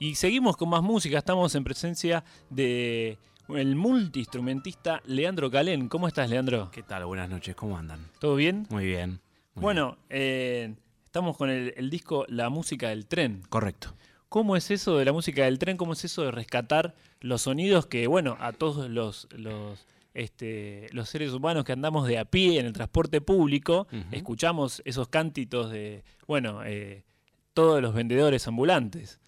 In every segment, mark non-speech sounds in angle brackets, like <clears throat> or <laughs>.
Y seguimos con más música, estamos en presencia de el multiinstrumentista Leandro Calén. ¿Cómo estás, Leandro? ¿Qué tal? Buenas noches, ¿cómo andan? ¿Todo bien? Muy bien. muy bueno, eh, estamos con el, el disco La música del tren. Correcto. ¿Cómo es eso de la música del tren? ¿Cómo es eso de rescatar los sonidos que, bueno, a todos los, los, este, los seres humanos que andamos de a pie en el transporte público, escuchamos esos cántitos de, bueno, eh, todos los vendedores ambulantes?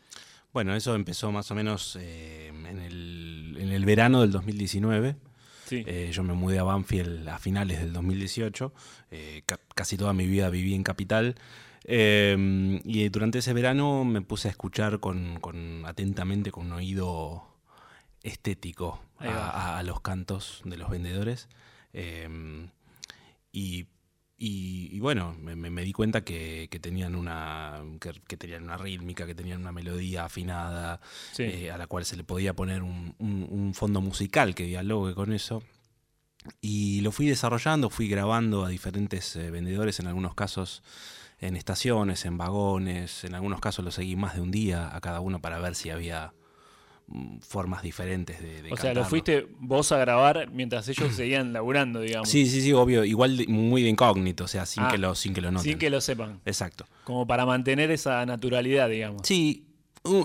Bueno, eso empezó más o menos eh, en, el, en el verano del 2019. Sí. Eh, yo me mudé a Banfield a finales del 2018. Eh, ca- casi toda mi vida viví en Capital. Eh, y durante ese verano me puse a escuchar con, con- atentamente, con un oído estético a, a- los cantos de los vendedores. Eh, y, y- y bueno, me, di cuenta que, que tenían una, que, que tenían una rítmica, que tenían una melodía afinada, Sí. eh, a la cual se le podía poner un, un- un fondo musical que dialogue con eso. Y lo fui desarrollando, fui grabando a diferentes eh, vendedores, en algunos casos en estaciones, en vagones, en algunos casos lo seguí más de un día a cada uno para ver si había formas diferentes de, de o sea, lo fuiste vos a grabar mientras ellos seguían laburando, digamos. Sí, sí, sí, obvio, igual de- muy de incógnito, o sea, sin, Ah, que, lo, sin que lo noten. Sin que lo sepan. Exacto. Como para mantener esa naturalidad, digamos. Sí,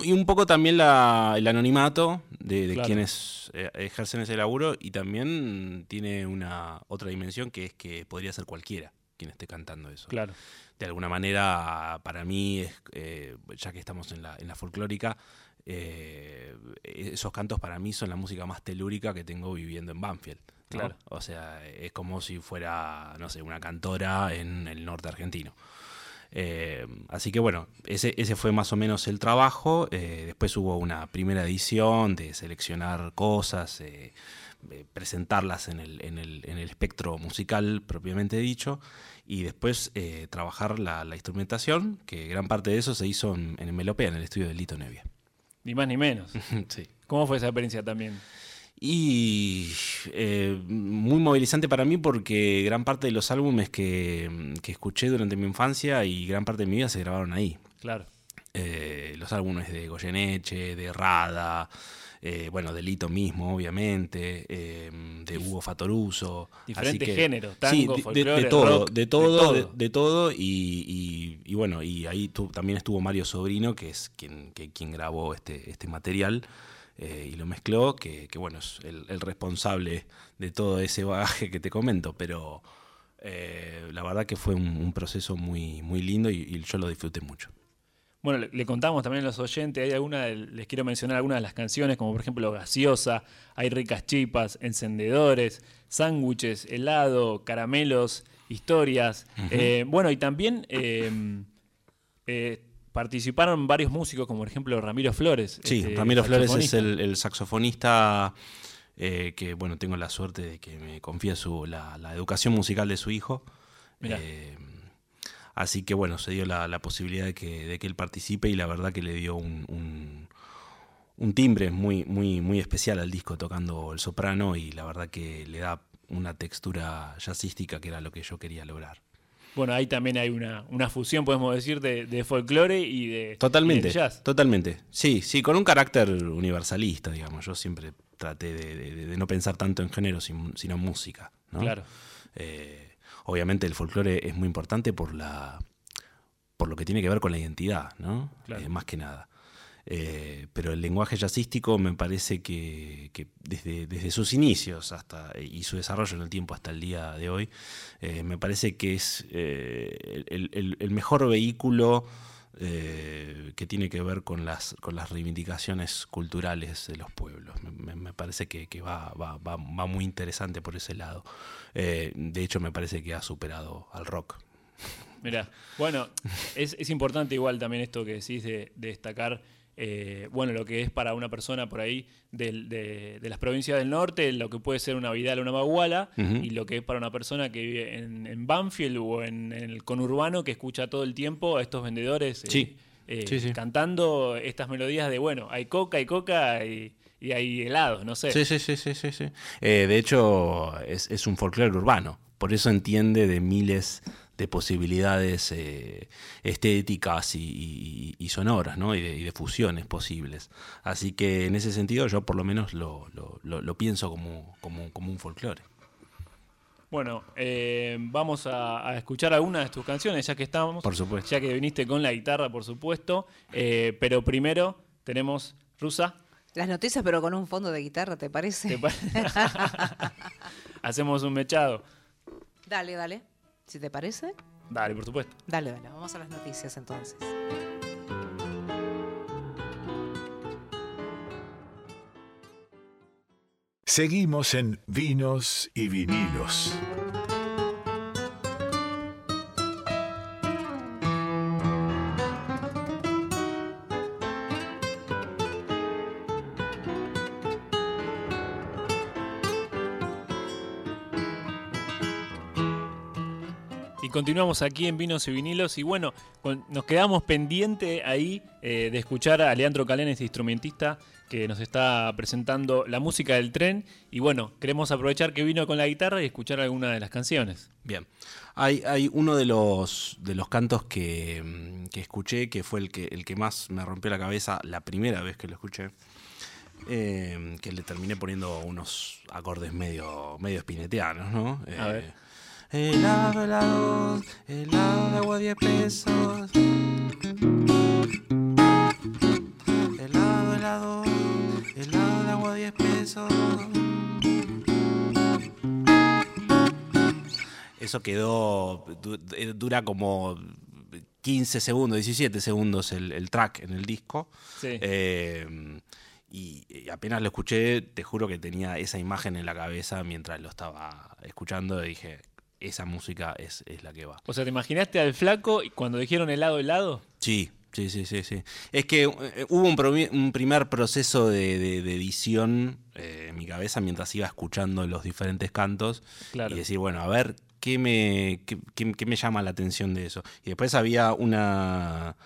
y un poco también la- el anonimato de, de Claro. quienes eh, ejercen ese laburo y también tiene una otra dimensión que es que podría ser cualquiera quien esté cantando eso. Claro. De alguna manera, para mí, es, eh, ya que estamos en la, en la folclórica, eh, esos cantos para mí son la música más telúrica que tengo viviendo en Banfield. ¿no? Claro. O sea, es como si fuera, no sé, una cantora en el norte argentino. Eh, así que bueno, ese, ese fue más o menos el trabajo. Eh, después hubo una primera edición de seleccionar cosas, eh, presentarlas en el, en, el, en el espectro musical propiamente dicho, y después trabajar la, la instrumentación, que gran parte de eso se hizo en, en Melopea, en el estudio de Lito Nevia. Ni más ni menos. <laughs> sí. ¿Cómo fue esa experiencia también? Y eh, muy movilizante para mí porque gran parte de los álbumes que, que escuché durante mi infancia y gran parte de mi vida se grabaron ahí. Claro. Eh, los álbumes de Goyeneche, de Rada, eh, bueno, de Lito mismo, obviamente, eh, de Hugo Fatoruso. Diferentes géneros, sí, tango, de- de, folclore, de todo, rock, de todo, de de, todo. de todo, y, y- y bueno, y ahí tu- también estuvo Mario Sobrino, que es quien, que- quien grabó este, este material. eh, y lo mezcló, que, que, bueno, es el, el responsable de todo ese bagaje que te comento, pero eh, la verdad que fue un, un proceso muy, muy lindo y- y yo lo disfruté mucho. Bueno, le, le contamos también a los oyentes, hay alguna, les quiero mencionar algunas de las canciones, como por ejemplo Gaseosa, Hay ricas chipas, Encendedores, Sándwiches, Helado, Caramelos, Historias. Eh, bueno, y también eh, eh, participaron varios músicos, como por ejemplo Ramiro Flores. Sí, este, Ramiro Flores es el, el saxofonista eh, que, bueno, tengo la suerte de que me confía su, la, la educación musical de su hijo. Eh, así que, bueno, se dio la, la posibilidad de que, de que él participe y la verdad que le dio un, un- un timbre muy, muy, muy especial al disco tocando el soprano y la verdad que le da una textura jazzística que era lo que yo quería lograr. Bueno, ahí también hay una, una fusión, podemos decir, de, de folclore y de, Totalmente, y de jazz. totalmente. Sí, sí, con un carácter universalista, digamos. Yo siempre traté de, no pensar tanto en género, sin- sino en música. ¿no? Claro. Eh, obviamente el folclore es muy importante por la por lo que tiene que ver con la identidad, ¿no? Claro. Eh, más que nada. Eh, pero el lenguaje jazzístico me parece que, que desde, desde sus inicios hasta y su desarrollo en el tiempo hasta el día de hoy, eh, me parece que es eh, el, el- el mejor vehículo eh, que tiene que ver con las, con las reivindicaciones culturales de los pueblos. Me, parece que, va, va- va- muy interesante por ese lado. Eh, de hecho, me parece que ha superado al rock. Mirá, bueno, es, es importante igual también esto que decís de, de destacar, eh, bueno, lo que es para una persona por ahí del- de, de las provincias del norte, lo que puede ser una Vidal o una Baguala, y lo que es para una persona que vive en, en Banfield o en, en el conurbano que escucha todo el tiempo a estos vendedores eh, Sí. eh, Sí, sí. cantando estas melodías de, bueno, hay coca, hay coca y, y hay helados, no sé. Sí, sí, sí, sí, sí. sí. Eh, de hecho, es, es un folclore urbano. Por eso entiende de miles de posibilidades eh, estéticas y, sonoras, ¿no? Y de, fusiones posibles. Así que en ese sentido yo por lo menos lo, pienso como, como, un folclore. Bueno, eh, vamos a, escuchar algunas de tus canciones, ya que estamos. Por supuesto. Ya que viniste con la guitarra, por supuesto. Eh, pero primero tenemos Rusa. Las noticias, pero con un fondo de guitarra, ¿te parece? <laughs> <laughs> Hacemos un mechado. Dale, dale. Si te parece. Dale, por supuesto. Dale, dale. Vamos a las noticias entonces. Seguimos en Vinos y Vinilos. Continuamos aquí en Vinos y Vinilos y bueno, nos quedamos pendiente ahí eh, de escuchar a Leandro Calén, este instrumentista que nos está presentando la música del tren y bueno, queremos aprovechar que vino con la guitarra y escuchar alguna de las canciones. Bien, hay, hay uno de los, de los cantos que, mm, escuché que fue el que, el que más me rompió la cabeza la primera vez que lo escuché. Eh, que le terminé poniendo unos acordes medio, medio espineteanos, ¿no? a ver. Helado, helado, helado de agua 10 pesos. Helado, helado, helado de agua 10 pesos. Eso quedó, eh, dura como 15 segundos, 17 segundos el, track en el disco. Sí. Eh, y, apenas lo escuché, te juro que tenía esa imagen en la cabeza mientras lo estaba escuchando y dije, esa música es, la que va. O sea, ¿te imaginaste al flaco cuando dijeron helado, helado? Sí, sí, sí, sí. sí. Es que eh, hubo un, primer proceso de, edición eh, en mi cabeza mientras iba escuchando los diferentes cantos y decir, bueno, a ver, ¿qué me, qué, me llama la atención de eso? Y después había una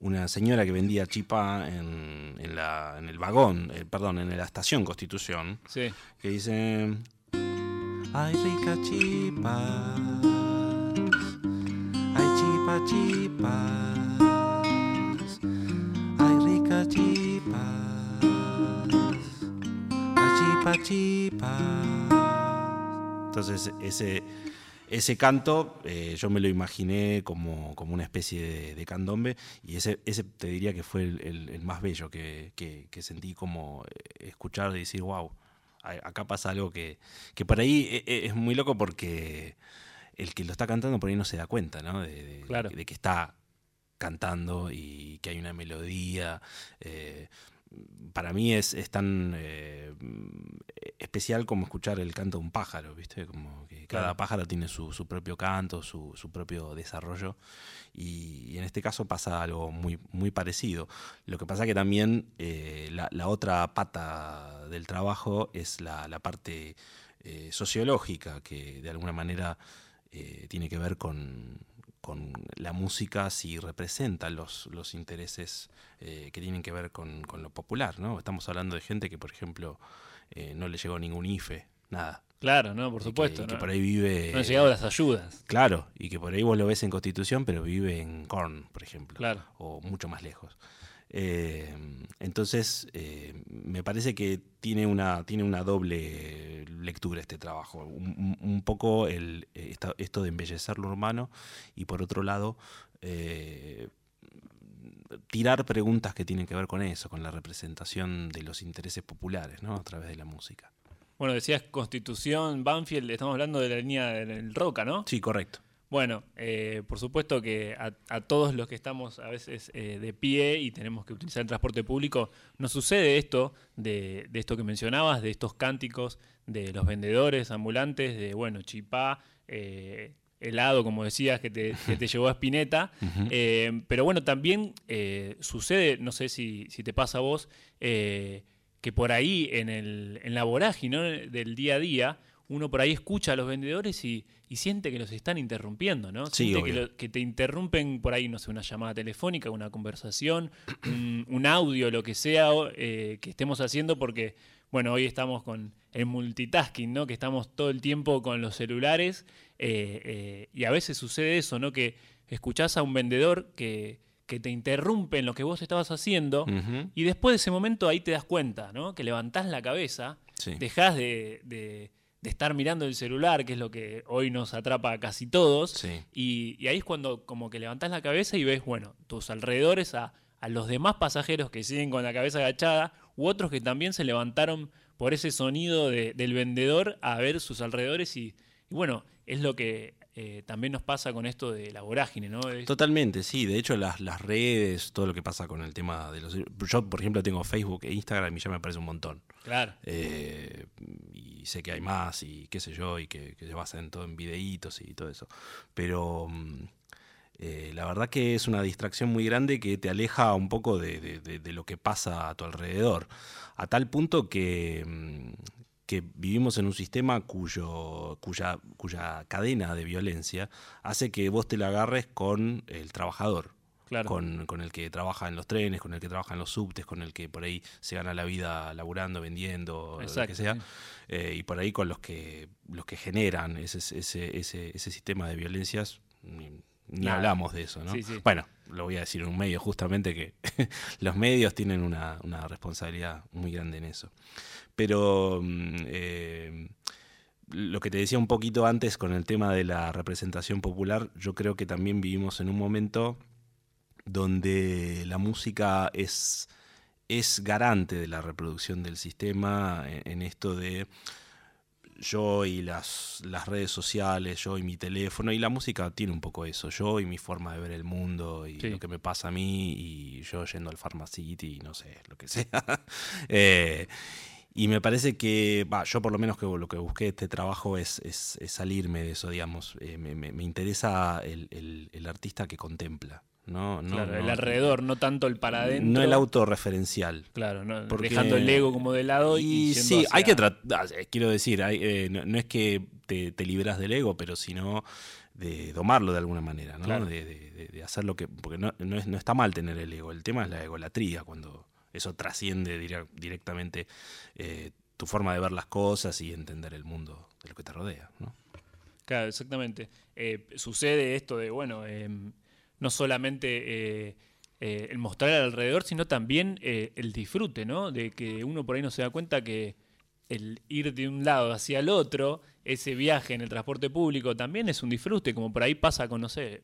una señora que vendía chipa en, en, la, en el vagón, eh, perdón, en la estación Constitución, sí. que dice, Ay, rica chipa. Ay, chipa, chipas. Ay, rica chipa. Ay, chipa. Entonces, ese, ese canto eh, yo me lo imaginé como, como una especie de, candombe y ese, ese te diría que fue el, más bello que, que, que, sentí como eh, escuchar y decir, wow, acá pasa algo que, que por ahí e, e, es, muy loco porque el que lo está cantando por ahí no se da cuenta, ¿no? De, de, que está cantando y que hay una melodía. Eh, para mí es, tan eh, especial como escuchar el canto de un pájaro, ¿viste? Como que cada pájaro tiene su, propio canto, su, propio desarrollo. Y, en este caso pasa algo muy, muy parecido. Lo que pasa que también eh, la, otra pata del trabajo es la, parte eh, sociológica, que de alguna manera tiene que ver con, con la música si representa los, los intereses eh, que tienen que ver con, lo popular, ¿no? Estamos hablando de gente que, por ejemplo, eh, no le llegó ningún IFE, nada. Claro, no, por supuesto. Que, por ahí vive. No han llegado las ayudas. Claro, y que por ahí vos lo ves en Constitución, pero vive en Korn, por ejemplo. Claro. O mucho más lejos. Eh, entonces, eh, me parece que tiene una, tiene una doble lectura este trabajo. Un, poco el, esto de embellecer lo urbano y por otro lado, eh, tirar preguntas que tienen que ver con eso, con la representación de los intereses populares ¿no? a través de la música. Bueno, decías Constitución, Banfield, estamos hablando de la línea del Roca, ¿no? Sí, correcto. Bueno, eh, por supuesto que a, todos los que estamos a veces eh, de pie y tenemos que utilizar el transporte público, nos sucede esto de, esto que mencionabas, de estos cánticos de los vendedores ambulantes, de, bueno, chipá, eh, helado, como decías, que te, llevó a Spinetta. <laughs> pero bueno, también sucede, no sé si, te pasa a vos, que por ahí en, el, en la vorágine del día a día, uno por ahí escucha a los vendedores y, siente que los están interrumpiendo, ¿no? Siente que, te interrumpen por ahí, no sé, una llamada telefónica, una conversación, <clears throat> un, audio, lo que sea eh, que estemos haciendo, porque, bueno, hoy estamos con el multitasking, ¿no? Que estamos todo el tiempo con los celulares eh, eh, y a veces sucede eso, ¿no? Que escuchás a un vendedor que, que te interrumpe en lo que vos estabas haciendo y después de ese momento ahí te das cuenta, ¿no? Que levantás la cabeza, Sí. dejás de, de- de estar mirando el celular, que es lo que hoy nos atrapa a casi todos, Sí. y, y ahí es cuando como que levantás la cabeza y ves, bueno, tus alrededores a, a los demás pasajeros que siguen con la cabeza agachada, u otros que también se levantaron por ese sonido de- del vendedor a ver sus alrededores y, y bueno, es lo que eh, también nos pasa con esto de la vorágine, ¿no? Totalmente, sí. De hecho, las, las redes, todo lo que pasa con el tema de los... Yo, por ejemplo, tengo Facebook e Instagram y ya me parece un montón. claro. Eh, y sé que hay más y qué sé yo, y que, que se basan todo en videitos y todo eso. Pero mm, eh, la verdad que es una distracción muy grande que te aleja un poco de, de- de- de lo que pasa a tu alrededor. A tal punto que, mm, que vivimos en un sistema cuyo, cuya, cuya cadena de violencia hace que vos te la agarres con el trabajador Claro. con, con el que trabaja en los trenes, con el que trabaja en los subtes, con el que por ahí se gana la vida laburando, vendiendo, lo que sea, sí. eh, y por ahí con los que los que generan ese, ese, ese, ese sistema de violencias, ni, Nada. hablamos de eso, ¿no? Sí, sí. Bueno, lo voy a decir en un medio, justamente que <laughs> los medios tienen una, una responsabilidad muy grande en eso. Pero mm, eh, lo que te decía un poquito antes con el tema de la representación popular, yo creo que también vivimos en un momento donde la música es, es garante de la reproducción del sistema en, en esto de yo y las, las redes sociales, yo y mi teléfono, y la música tiene un poco eso, yo y mi forma de ver el mundo y Sí. lo que me pasa a mí, y yo yendo al Pharmacity, no sé, lo que sea. <laughs> Eh, y me parece que, va, yo por lo menos que lo que busqué este trabajo es, es- es salirme de eso, digamos. Eh, me, me- me interesa el, el- el artista que contempla, ¿no? no claro, el alrededor, no tanto el para adentro. No el autorreferencial. Claro, no, Porque- dejando el ego como de lado y, sí, hacia- hay que tratar, quiero decir, hay, eh, no, no es que te, te libras del ego, pero sino de domarlo de alguna manera, ¿no? Claro. De, de- de- de hacer lo que. Porque no, no, es- no está mal tener el ego, el tema es la egolatría, cuando eso trasciende dire- directamente eh, tu forma de ver las cosas y entender el mundo de lo que te rodea, ¿no? Claro, exactamente. Eh, sucede esto de, bueno, eh, no solamente eh, eh, el mostrar al alrededor, sino también eh, el disfrute, ¿no? De que uno por ahí no se da cuenta que el ir de un lado hacia el otro, ese viaje en el transporte público también es un disfrute, como por ahí pasa con, no sé,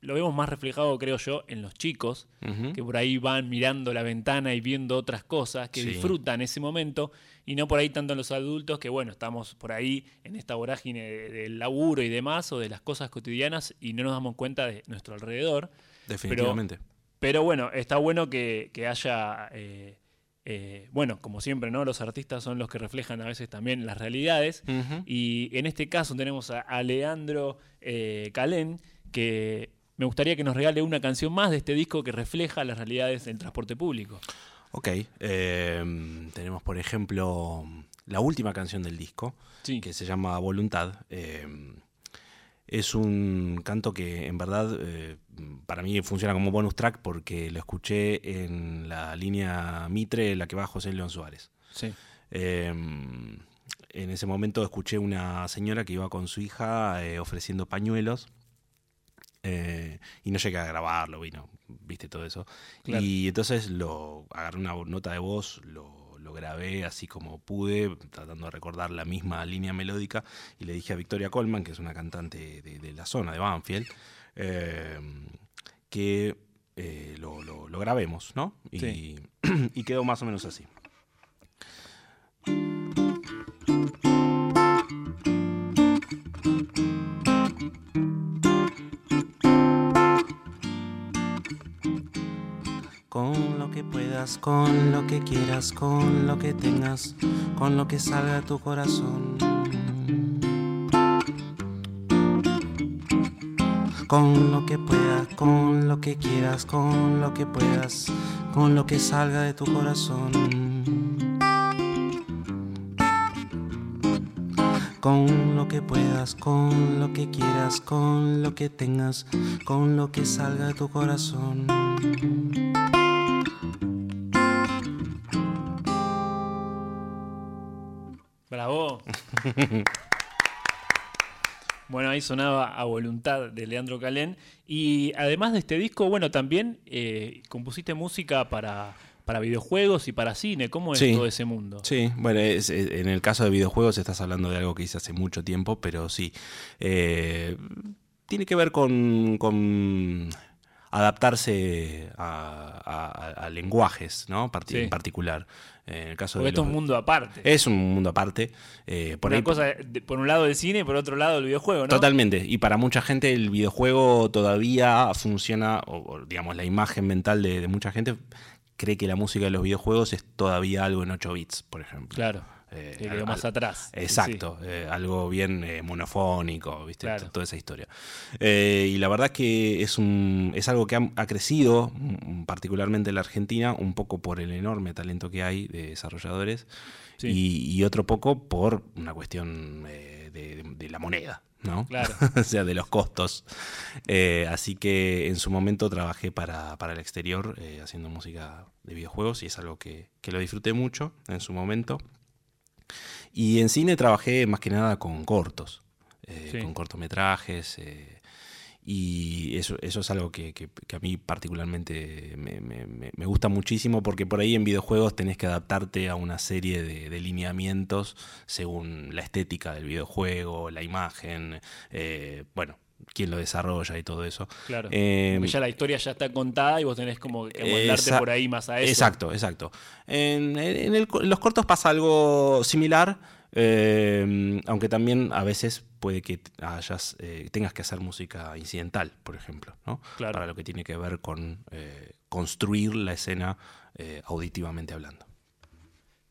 lo vemos más reflejado, creo yo, en los chicos, que por ahí van mirando la ventana y viendo otras cosas, que Sí. disfrutan ese momento, y no por ahí tanto en los adultos, que bueno, estamos por ahí en esta vorágine de- del laburo y demás, o de las cosas cotidianas, y no nos damos cuenta de nuestro alrededor. Definitivamente. Pero bueno, está bueno que, que haya, eh, eh, bueno, como siempre, ¿no? Los artistas son los que reflejan a veces también las realidades. Y en este caso tenemos a, a Leandro eh, Calén, que me gustaría que nos regale una canción más de este disco que refleja las realidades del transporte público. Ok, eh, tenemos por ejemplo la última canción del disco, Sí. que se llama Voluntad. eh, es un canto que en verdad eh, para mí funciona como bonus track porque lo escuché en la línea Mitre, la que va José León Suárez. Sí. Eh, en ese momento escuché una señora que iba con su hija eh, ofreciendo pañuelos eh, y no llegué a grabarlo, vino, viste todo eso. Claro. Y entonces lo agarré una nota de voz, lo, lo grabé así como pude, tratando de recordar la misma línea melódica y le dije a Victoria Colman, que es una cantante de, de la zona de Banfield, eh, que eh, lo, lo- lo grabemos, ¿no? Y, Sí. <clears throat> y quedó más o menos así. Con lo que puedas, con lo que quieras, con lo que tengas, con lo que salga de tu corazón. Con lo que puedas, con lo que quieras, con lo que puedas, con lo que salga de tu corazón. Con lo que puedas, con lo que quieras, con lo que tengas, con lo que salga de tu corazón. Bravo. <laughs> Bueno, ahí sonaba a voluntad de Leandro Calén. Y además de este disco, bueno, también eh, compusiste música para, para videojuegos y para cine. ¿Cómo es Sí. todo ese mundo? Sí, bueno, es- es- en el caso de videojuegos estás hablando de algo que hice hace mucho tiempo, pero sí. eh, tiene que ver con, con adaptarse a, a- a lenguajes, ¿no? Parti- Sí. En particular. En el caso Porque de esto es un mundo aparte. es un mundo aparte. eh, por Una ahí- cosa, por un lado el cine y por otro lado el videojuego, ¿no? Totalmente. Y para mucha gente el videojuego todavía funciona, o, o, digamos, la imagen mental de, de mucha gente cree que la música de los videojuegos es todavía algo en 8 bits, por ejemplo. Claro. Eh, que al- quedó más al- atrás. Sí, Exacto, eh, algo bien eh, monofónico, ¿viste? Claro. Toda esa historia. Eh, y la verdad que es, un, es algo que ha, ha crecido, mm, particularmente en la Argentina, un poco por el enorme talento que hay de desarrolladores Sí. y, y otro poco por una cuestión eh, de, de la moneda. ¿No? Claro. <laughs> o sea, de los costos. Eh, así que en su momento trabajé para, para el exterior eh, haciendo música de videojuegos y es algo que, que lo disfruté mucho en su momento. Y en cine trabajé más que nada con cortos, eh, Sí. con cortometrajes. Y eso, eso es algo que, que- que a mí particularmente me, me- me- me gusta muchísimo porque por ahí en videojuegos tenés que adaptarte a una serie de, de lineamientos según la estética del videojuego, la imagen, eh, bueno, quién lo desarrolla y todo eso. Claro. Eh, Porque ya la historia ya está contada y vos tenés como que amoldarte Esa- por ahí más a eso. Exacto, exacto. En, en el en los cortos pasa algo similar, eh, aunque también a veces puede que hayas, eh, tengas que hacer música incidental, por ejemplo, ¿no? Claro. Para lo que tiene que ver con eh, construir la escena eh, auditivamente hablando.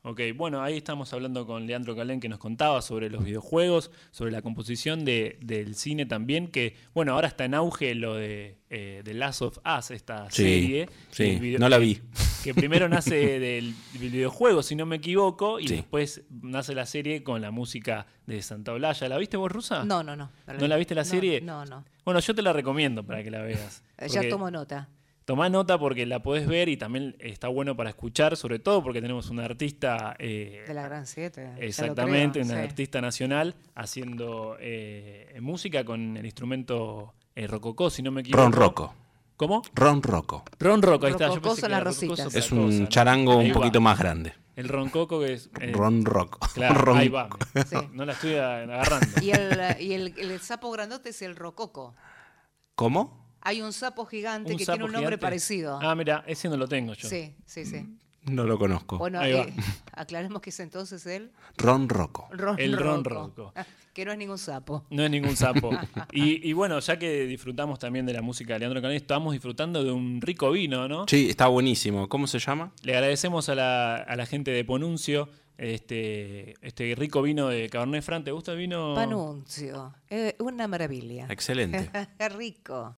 Ok, bueno, ahí estamos hablando con Leandro Calén que nos contaba sobre los videojuegos, sobre la composición de- del cine también, que bueno, ahora está en auge lo de eh, The Last of Us, esta Sí, serie. sí, video- no la vi. Que primero nace <laughs> del videojuego, si no me equivoco, y Sí. después nace la serie con la música de Santa Olalla. ¿La viste vos, Rusa? No, no, no. ¿No la viste la No, serie? No, no. Bueno, yo te la recomiendo para que la veas. Eh, Ya tomo nota. Tomá nota porque la podés ver y también está bueno para escuchar, sobre todo porque tenemos una artista. eh, De la Gran 7. exactamente, una artista nacional haciendo eh, música con el instrumento eh, rococó, si no me equivoco. Ron Rocco. ¿Cómo? Ron Rocco. Ron Rocco, ahí está. Yo pensé que rococó rositas. Es cosa, un ¿no? charango Ahí un va. poquito más grande. El roncoco que es. eh, Ron Rocco. Claro, Ron- ahí va. Sí. No la estoy agarrando. Y, el, y el, el sapo grandote es el rococo. ¿Cómo? Hay un sapo gigante ¿Un que sapo tiene un nombre gigante? parecido. Ah, mira, ese no lo tengo yo. sí, sí, sí. No lo conozco. Bueno, Ahí va. eh, aclaremos que es entonces el Ron Rocco. ron El ron roco. roco. <laughs> Que no es ningún sapo. No es ningún sapo. <laughs> y, y bueno, ya que disfrutamos también de la música de Leandro Calén, estamos disfrutando de un rico vino, ¿no? Sí, está buenísimo. ¿Cómo se llama? Le agradecemos a la, a la gente de Ponuncio este, este rico vino de Cabernet Franc. ¿Te gusta el vino? Panuncio. Eh, una maravilla. Excelente. <laughs> rico.